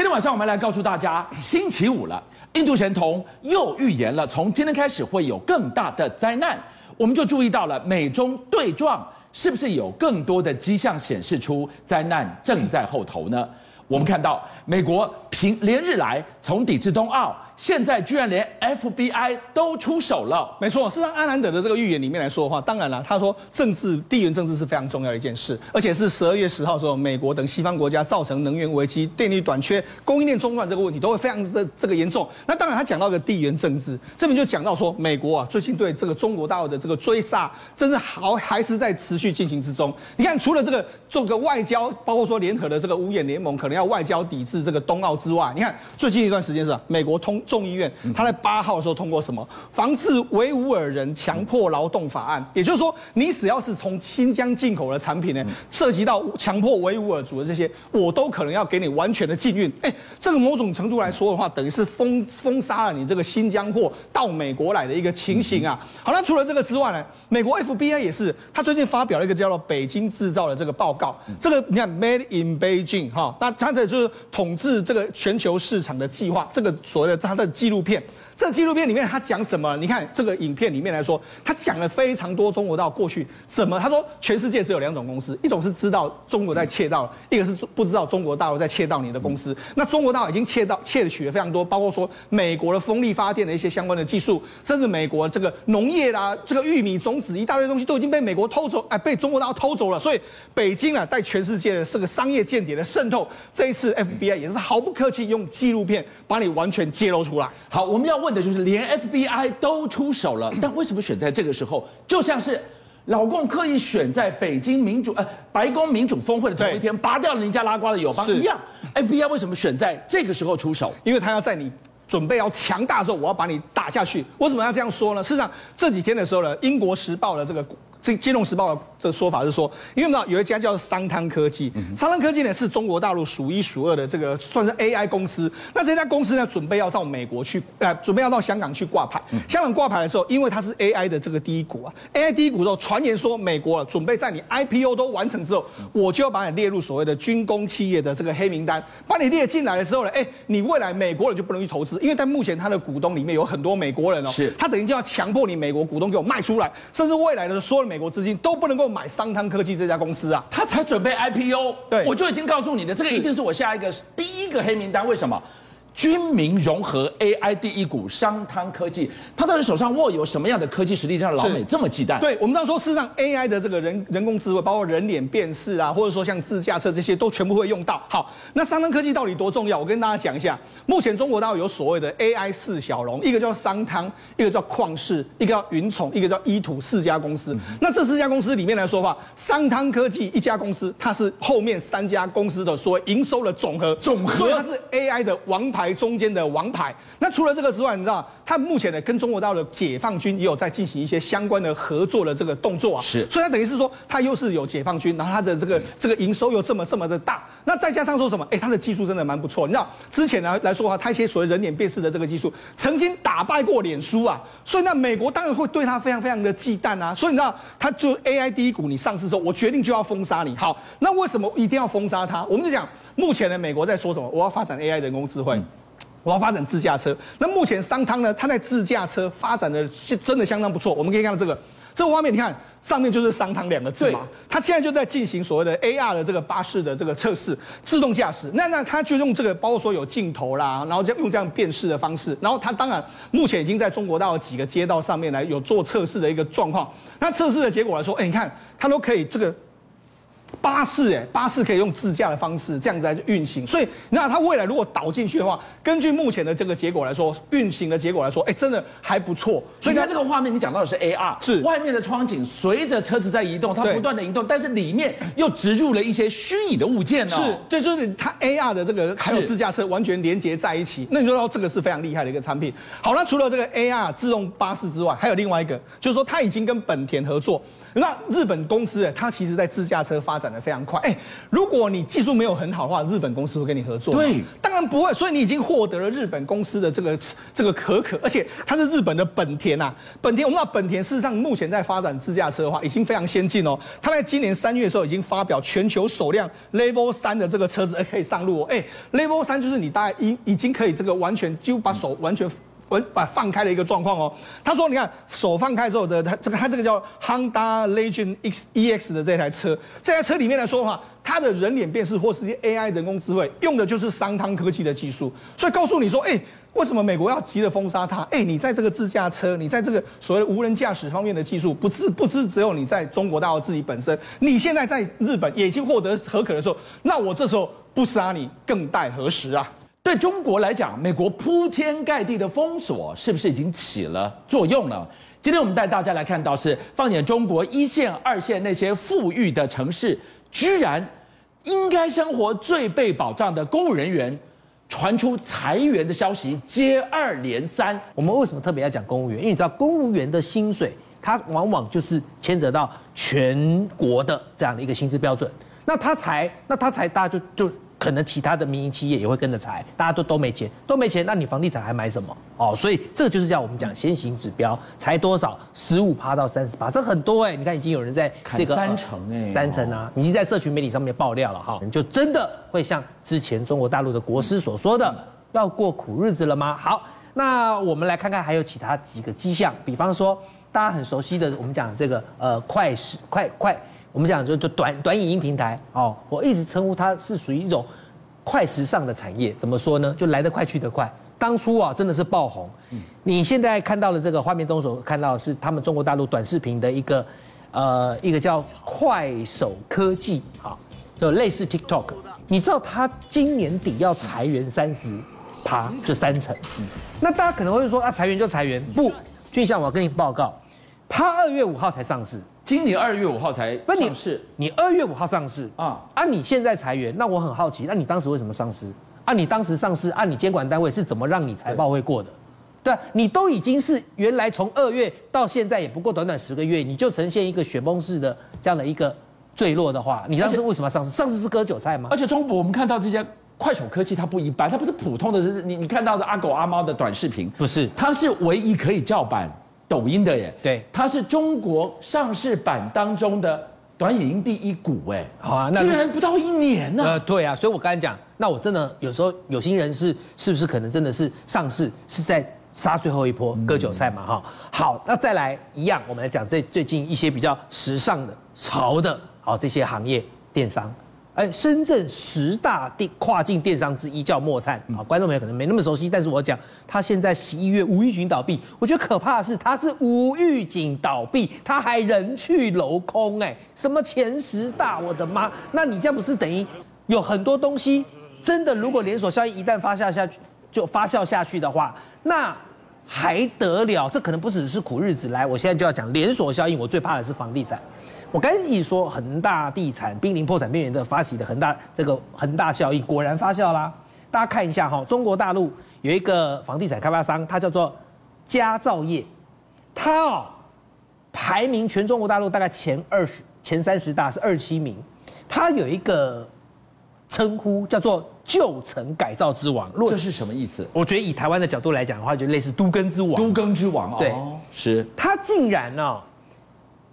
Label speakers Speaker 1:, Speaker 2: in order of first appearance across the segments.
Speaker 1: 今天晚上我们来告诉大家，星期五了，印度神童又预言了，从今天开始会有更大的灾难。我们就注意到了美中对撞，是不是有更多的迹象显示出灾难正在后头呢？我们看到美国平连日来从抵制冬奥。现在居然连 FBI 都出手了。
Speaker 2: 没错，事实上阿南德的这个预言里面来说的话，当然了，他说政治地缘政治是非常重要的一件事，而且是十二月十号的时候，美国等西方国家造成能源危机、电力短缺、供应链中断这个问题都会非常的这个严重。那当然，他讲到个地缘政治，这边就讲到说，美国啊最近对这个中国大陆的这个追杀，真是好还是在持续进行之中。你看，除了这个做个外交，包括说联合的这个五眼联盟可能要外交抵制这个冬奥之外，你看最近一段时间是美国通。众议院他在八号的时候通过什么防治维吾尔人强迫劳动法案，也就是说，你只要是从新疆进口的产品呢，涉及到强迫维吾尔族的这些，我都可能要给你完全的禁运。哎，这个某种程度来说的话，等于是封封杀了你这个新疆货到美国来的一个情形啊。好，那除了这个之外呢，美国 FBI 也是，他最近发表了一个叫做“北京制造”的这个报搞。这个你看，Made in Beijing 哈，那它的就是统治这个全球市场的计划，这个所谓的它。的纪录片。这纪录片里面他讲什么？你看这个影片里面来说，他讲了非常多中国大陆过去怎么？他说全世界只有两种公司，一种是知道中国在窃盗，一个是不知道中国大陆在窃盗你的公司。那中国大陆已经窃盗窃取了非常多，包括说美国的风力发电的一些相关的技术，甚至美国这个农业啦、这个玉米种子一大堆东西都已经被美国偷走，哎，被中国大陆偷走了。所以北京啊，带全世界的这个商业间谍的渗透，这一次 FBI 也是毫不客气用纪录片把你完全揭露出来。
Speaker 1: 好，我们要问。的就是连 FBI 都出手了，但为什么选在这个时候？就像是老共刻意选在北京民主呃白宫民主峰会的头一天，拔掉了尼加拉瓜的友邦一样。FBI 为什么选在这个时候出手？
Speaker 2: 因为他要在你准备要强大的时候，我要把你打下去。为什么要这样说呢？事实上这几天的时候呢，英国时报的这个。这《金融时报》的这个说法是说，因为呢有一家叫商汤科技，商汤科技呢是中国大陆数一数二的这个算是 AI 公司。那这家公司呢准备要到美国去，呃，准备要到香港去挂牌。香港挂牌的时候，因为它是 AI 的这个第一股啊，AI 第一股之后，传言说美国啊准备在你 IPO 都完成之后，我就要把你列入所谓的军工企业的这个黑名单。把你列进来的时候呢，哎，你未来美国人就不能去投资，因为在目前他的股东里面有很多美国人哦，
Speaker 1: 是，
Speaker 2: 他等于就要强迫你美国股东给我卖出来，甚至未来的所有美国资金都不能够买商汤科技这家公司啊，
Speaker 1: 他才准备 IPO，
Speaker 2: 对，
Speaker 1: 我就已经告诉你的，这个一定是我下一个第一个黑名单。为什么？军民融合 AI 第一股商汤科技，它到底手上握有什么样的科技实力，让老美这么忌惮？
Speaker 2: 对，我们知道说，事实上 AI 的这个人人工智慧，包括人脸辨识啊，或者说像自驾车这些，都全部会用到。好，那商汤科技到底多重要？我跟大家讲一下。目前中国大陆有所谓的 AI 四小龙，一个叫商汤，一个叫旷视，一个叫云宠，一个叫依图四家公司。那这四家公司里面来说的话，商汤科技一家公司，它是后面三家公司的所谓营收的总和，
Speaker 1: 总和，
Speaker 2: 所以它是 AI 的王牌。牌中间的王牌。那除了这个之外，你知道，他目前呢跟中国大陆的解放军也有在进行一些相关的合作的这个动作啊。
Speaker 1: 是，
Speaker 2: 所以他等于是说，他又是有解放军，然后他的这个这个营收又这么这么的大。那再加上说什么？哎，他的技术真的蛮不错。你知道，之前呢来说的话，他一些所谓人脸辨识的这个技术，曾经打败过脸书啊。所以那美国当然会对他非常非常的忌惮啊。所以你知道，他就 AI 第一股你上市之后，我决定就要封杀你。好，那为什么一定要封杀他？我们就讲，目前呢美国在说什么？我要发展 AI 人工智慧。嗯我要发展自驾车，那目前商汤呢？它在自驾车发展的是真的相当不错。我们可以看到这个这个画面，你看上面就是商汤两个字嘛。它现在就在进行所谓的 AR 的这个巴士的这个测试，自动驾驶。那那它就用这个，包括说有镜头啦，然后就用这样辨识的方式。然后它当然目前已经在中国大陆几个街道上面来有做测试的一个状况。那测试的结果来说，哎，你看它都可以这个。巴士哎，巴士可以用自驾的方式这样子来运行，所以那它未来如果导进去的话，根据目前的这个结果来说，运行的结果来说，哎，真的还不错。
Speaker 1: 所以它这个画面，你讲到的是 AR，
Speaker 2: 是
Speaker 1: 外面的窗景随着车子在移动，它不断的移动，但是里面又植入了一些虚拟的物件呢、哦。
Speaker 2: 是，对，就是它 AR 的这个还有自驾车完全连接在一起，那你就知道这个是非常厉害的一个产品。好，那除了这个 AR 自动巴士之外，还有另外一个，就是说它已经跟本田合作。那日本公司，它其实在自驾车发展的非常快。哎，如果你技术没有很好的话，日本公司会跟你合作吗？
Speaker 1: 对，
Speaker 2: 当然不会。所以你已经获得了日本公司的这个这个可可，而且它是日本的本田啊。本田，我们知道本田事实上目前在发展自驾车的话，已经非常先进哦。它在今年三月的时候已经发表全球首辆 Level 三的这个车子，可以上路哦。哎，Level 三就是你大概已已经可以这个完全几乎把手完全。完把放开的一个状况哦，他说：“你看手放开之后的，他这个他这个叫 Honda Legend X EX 的这台车，这台车里面来说的话，它的人脸辨识或是些 AI 人工智慧，用的就是商汤科技的技术。所以告诉你说，哎，为什么美国要急着封杀它？哎，你在这个自驾车，你在这个所谓的无人驾驶方面的技术，不是不是只有你在中国大陆自己本身，你现在在日本也已经获得合可的时候，那我这时候不杀你，更待何时啊？”
Speaker 1: 对中国来讲，美国铺天盖地的封锁是不是已经起了作用了？今天我们带大家来看到是，放眼中国一线、二线那些富裕的城市，居然应该生活最被保障的公务人员，传出裁员的消息接二连三。
Speaker 3: 我们为什么特别要讲公务员？因为你知道，公务员的薪水，它往往就是牵扯到全国的这样的一个薪资标准。那他裁，那他裁，大家就就。可能其他的民营企业也会跟着裁，大家都都没钱，都没钱，那你房地产还买什么？哦，所以这个就是叫我们讲先行指标，裁多少，十五趴到三十趴，这很多哎、欸。你看已经有人在这个
Speaker 1: 三成哎、欸，
Speaker 3: 三成啊，已经在社群媒体上面爆料了哈，就真的会像之前中国大陆的国师所说的，要过苦日子了吗？好，那我们来看看还有其他几个迹象，比方说大家很熟悉的，我们讲这个呃快时快快。我们讲就就短短影音平台哦，我一直称呼它是属于一种快时尚的产业。怎么说呢？就来得快去得快。当初啊，真的是爆红。你现在看到的这个画面中所看到的是他们中国大陆短视频的一个呃一个叫快手科技啊，就类似 TikTok。你知道它今年底要裁员三十趴，就三成。嗯，那大家可能会说啊，裁员就裁员。不，俊相，我要跟你报告，它二月五号才上市。
Speaker 1: 今年二月五号才上市，
Speaker 3: 你二月五号上市啊？啊，你现在裁员，那我很好奇，那你当时为什么上市？啊，你当时上市，按你监管单位是怎么让你财报会过的？对，你都已经是原来从二月到现在也不过短短十个月，你就呈现一个雪崩式的这样的一个坠落的话，你当时为什么要上市？上市是割韭菜吗？
Speaker 1: 而且中国我们看到这些快手科技，它不一般，它不是普通的，是你你看到的阿狗阿猫的短视频，
Speaker 3: 不是，
Speaker 1: 它是唯一可以叫板。抖音的耶，
Speaker 3: 对，
Speaker 1: 它是中国上市版当中的短影音第一股，哎，
Speaker 3: 好啊，那
Speaker 1: 居然不到一年呢、啊。
Speaker 3: 呃，对啊，所以我刚才讲，那我真的有时候有心人士是不是可能真的是上市是在杀最后一波割韭菜嘛？哈、嗯，好，那再来一样，我们来讲这最近一些比较时尚的潮的，好这些行业电商。哎，深圳十大电跨境电商之一叫莫灿啊，观众朋友可能没那么熟悉，但是我讲，他现在十一月无预警倒闭，我觉得可怕的是他是无预警倒闭，他还人去楼空，哎，什么前十大，我的妈，那你这样不是等于有很多东西真的，如果连锁效应一旦发酵下去，就发酵下去的话，那还得了？这可能不只是苦日子来，我现在就要讲连锁效应，我最怕的是房地产。我刚才一说恒大地产濒临破产边缘的发起的恒大这个恒大效应果然发酵啦。大家看一下哈，中国大陆有一个房地产开发商，它叫做佳兆业，它哦排名全中国大陆大概前二十、前三十大是二七名，它有一个称呼叫做旧城改造之王。
Speaker 1: 这是什么意思？
Speaker 3: 我觉得以台湾的角度来讲的话，就类似都更之王。
Speaker 1: 都更之王，
Speaker 3: 对，
Speaker 1: 是。
Speaker 3: 他竟然呢。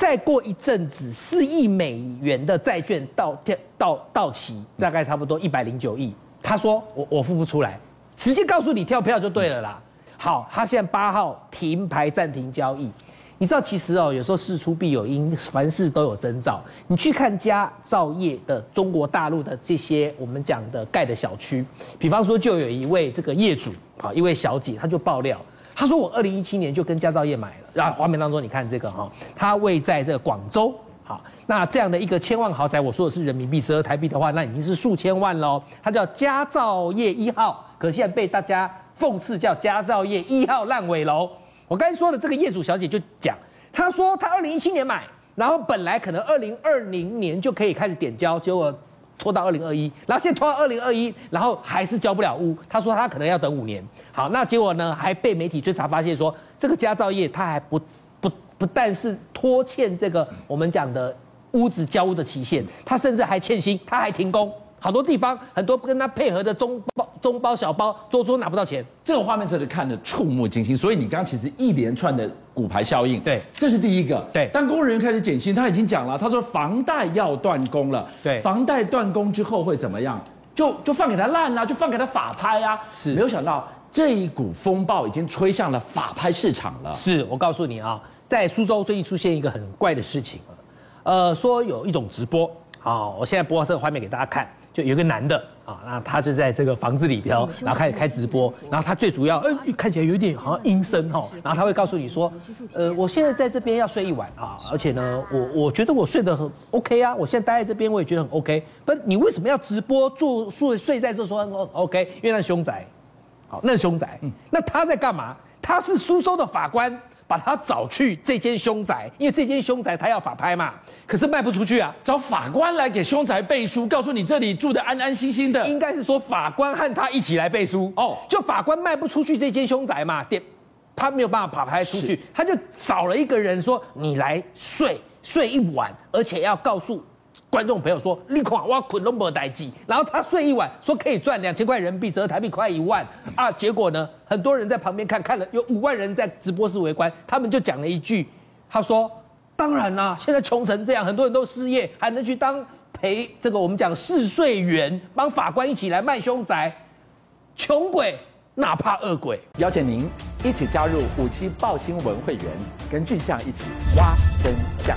Speaker 3: 再过一阵子，四亿美元的债券到到到到期，大概差不多一百零九亿。他说我我付不出来，直接告诉你跳票就对了啦。好，他现在八号停牌暂停交易。你知道其实哦，有时候事出必有因，凡事都有征兆。你去看佳兆业的中国大陆的这些我们讲的盖的小区，比方说就有一位这个业主啊，一位小姐，她就爆料。他说：“我二零一七年就跟佳兆业买了，然后画面当中你看这个哈，他位在这个广州，好，那这样的一个千万豪宅，我说的是人民币，折合台币的话，那已经是数千万喽。他叫佳兆业一号，可现在被大家讽刺叫佳兆业一号烂尾楼。我刚才说的这个业主小姐就讲，她说她二零一七年买，然后本来可能二零二零年就可以开始点交，结果。”拖到二零二一，然后现在拖到二零二一，然后还是交不了屋。他说他可能要等五年。好，那结果呢？还被媒体追查发现说，这个佳兆业他还不不不但是拖欠这个我们讲的屋子交屋的期限，他甚至还欠薪，他还停工。好多地方，很多跟他配合的中、中包、小包，桌桌拿不到钱。
Speaker 1: 这个画面真的看得触目惊心。所以你刚刚其实一连串的骨牌效应，
Speaker 3: 对，
Speaker 1: 这是第一个。
Speaker 3: 对，
Speaker 1: 当工人员开始减薪，他已经讲了，他说房贷要断供了。
Speaker 3: 对，
Speaker 1: 房贷断供之后会怎么样？就就放给他烂了，就放给他法拍啊。
Speaker 3: 是，
Speaker 1: 没有想到这一股风暴已经吹向了法拍市场了。
Speaker 3: 是我告诉你啊，在苏州最近出现一个很怪的事情，呃，说有一种直播啊，我现在播这个画面给大家看。就有一个男的啊，那他就在这个房子里边，然后开始开直播，然后他最主要，呃，看起来有点好像阴森哈，然后他会告诉你说，呃，我现在在这边要睡一晚啊，而且呢，我我觉得我睡得很 OK 啊，我现在待在这边我也觉得很 OK，不，你为什么要直播住睡睡在这说很 OK？因为那是凶宅，好，那是凶宅，嗯，那他在干嘛？他是苏州的法官。把他找去这间凶宅，因为这间凶宅他要法拍嘛，可是卖不出去啊，
Speaker 1: 找法官来给凶宅背书，告诉你这里住的安安心心的。
Speaker 3: 应该是说法官和他一起来背书哦，就法官卖不出去这间凶宅嘛，点他没有办法法拍出去，他就找了一个人说，你来睡睡一晚，而且要告诉。观众朋友说：“你看我捆都没待机，然后他睡一晚，说可以赚两千块人民币，折台币快一万啊！结果呢，很多人在旁边看，看了有五万人在直播室围观，他们就讲了一句，他说：当然啦，现在穷成这样，很多人都失业，还能去当陪这个我们讲试睡员，帮法官一起来卖凶宅，穷鬼哪怕恶鬼。
Speaker 1: 邀请您一起加入五七爆新闻会员，跟俊相一起挖真相。”